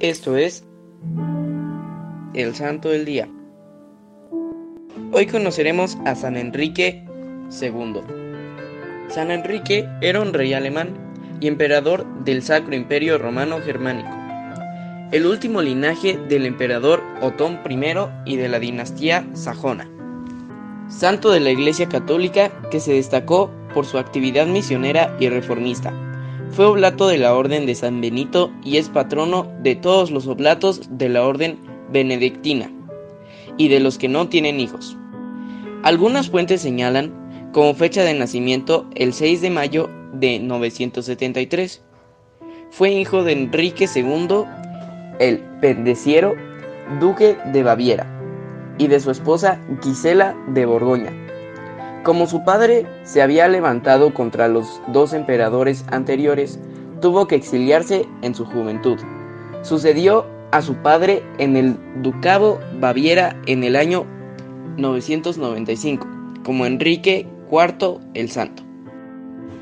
Esto es el Santo del Día. Hoy conoceremos a San Enrique II. San Enrique era un rey alemán y emperador del Sacro Imperio Romano Germánico, el último linaje del emperador Otón I y de la dinastía sajona. Santo de la Iglesia Católica que se destacó por su actividad misionera y reformista. Fue oblato de la Orden de San Benito y es patrono de todos los oblatos de la Orden Benedictina y de los que no tienen hijos. Algunas fuentes señalan como fecha de nacimiento el 6 de mayo de 973. Fue hijo de Enrique II el Pendeciero, duque de Baviera, y de su esposa Gisela de Borgoña. Como su padre se había levantado contra los dos emperadores anteriores, tuvo que exiliarse en su juventud. Sucedió a su padre en el ducado Baviera en el año 995, como Enrique IV el Santo.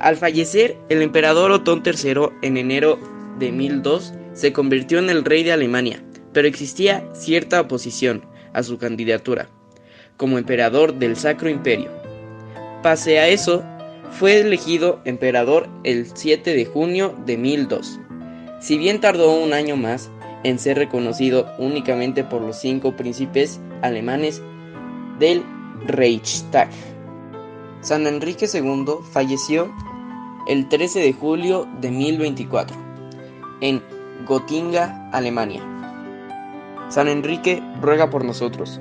Al fallecer el emperador Otón III en enero de 1002, se convirtió en el rey de Alemania, pero existía cierta oposición a su candidatura como emperador del Sacro Imperio. Pase a eso, fue elegido emperador el 7 de junio de 1002. Si bien tardó un año más en ser reconocido únicamente por los cinco príncipes alemanes del Reichstag. San Enrique II falleció el 13 de julio de 1024 en Gotinga, Alemania. San Enrique ruega por nosotros.